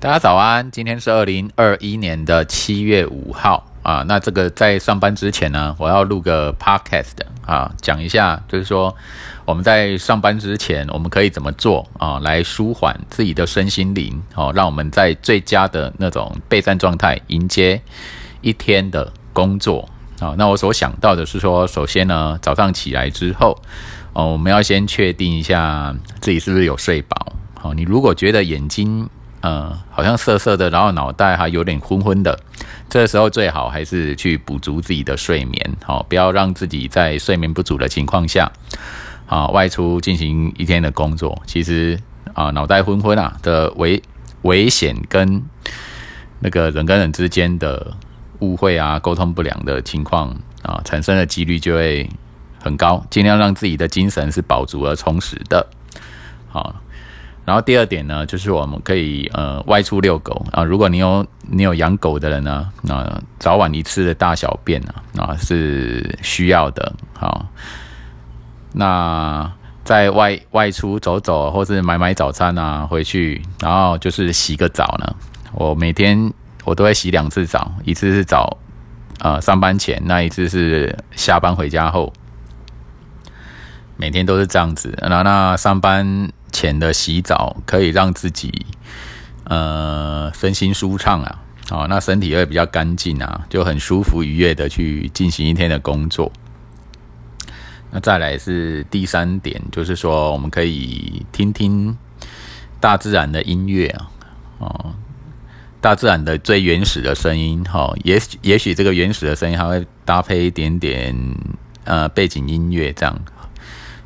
大家早安，今天是二零二一年的七月五号啊。那这个在上班之前呢，我要录个 podcast 啊，讲一下，就是说我们在上班之前，我们可以怎么做啊，来舒缓自己的身心灵，哦，让我们在最佳的那种备战状态迎接一天的工作啊。那我所想到的是说，首先呢，早上起来之后，哦，我们要先确定一下自己是不是有睡饱。好，你如果觉得眼睛，呃，好像涩涩的，然后脑袋还有点昏昏的，这时候最好还是去补足自己的睡眠，好，不要让自己在睡眠不足的情况下，啊，外出进行一天的工作。其实啊，脑袋昏昏啊的危危险跟那个人跟人之间的误会啊、沟通不良的情况啊，产生的几率就会很高。尽量让自己的精神是饱足而充实的，好。然后第二点呢，就是我们可以呃外出遛狗啊。如果你有你有养狗的人呢，那早晚一次的大小便啊啊是需要的。好，那在外外出走走，或是买买早餐啊，回去然后就是洗个澡呢。我每天我都会洗两次澡，一次是早呃上班前，那一次是下班回家后。每天都是这样子。那那上班。前的洗澡可以让自己呃身心舒畅啊，哦，那身体会比较干净啊，就很舒服愉悦的去进行一天的工作。那再来是第三点，就是说我们可以听听大自然的音乐啊，哦，大自然的最原始的声音，哈，也也许这个原始的声音还会搭配一点点呃背景音乐，这样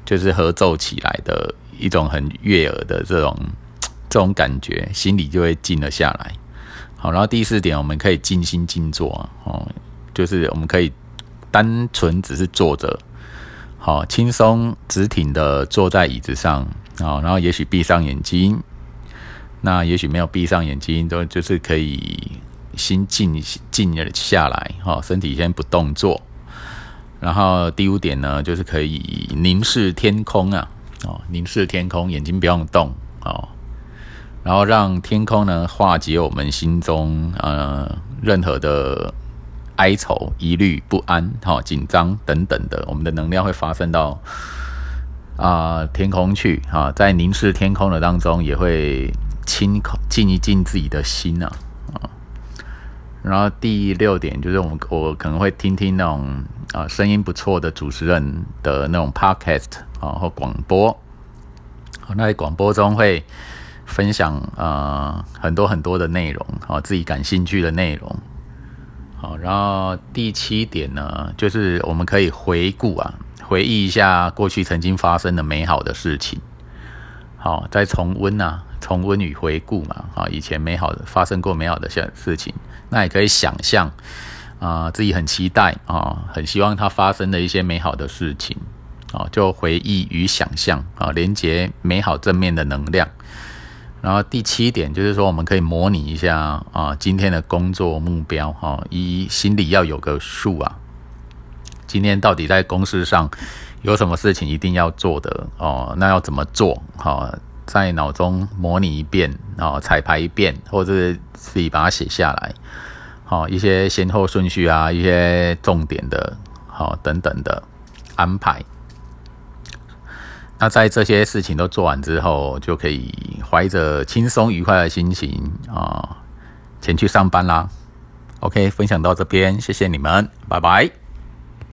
就是合奏起来的。一种很悦耳的这种 这种感觉，心里就会静了下来。好，然后第四点，我们可以静心静坐哦，就是我们可以单纯只是坐着，好，轻松直挺的坐在椅子上啊，然后也许闭上眼睛，那也许没有闭上眼睛，都就是可以心静静了下来，哈，身体先不动作。然后第五点呢，就是可以凝视天空啊。哦，凝视天空，眼睛不用动哦，然后让天空呢化解我们心中呃任何的哀愁、疑虑、不安、哈紧张等等的，我们的能量会发生到啊天空去啊，在凝视天空的当中，也会清空、静一静自己的心啊。然后第六点就是我们我可能会听听那种啊声音不错的主持人的那种 podcast 啊或广播，那在广播中会分享啊很多很多的内容啊自己感兴趣的内容，好，然后第七点呢就是我们可以回顾啊回忆一下过去曾经发生的美好的事情，好，再重温啊重温与回顾嘛啊以前美好的发生过美好的事事情。那也可以想象，啊，自己很期待啊，很希望它发生的一些美好的事情，啊，就回忆与想象啊，连接美好正面的能量。然后第七点就是说，我们可以模拟一下啊，今天的工作目标哈，一心里要有个数啊，今天到底在公司上有什么事情一定要做的哦，那要怎么做？哈，在脑中模拟一遍哦，彩排一遍，或者是自己把它写下来。好，一些先后顺序啊，一些重点的，好等等的安排。那在这些事情都做完之后，就可以怀着轻松愉快的心情啊，前去上班啦。OK，分享到这边，谢谢你们，拜拜。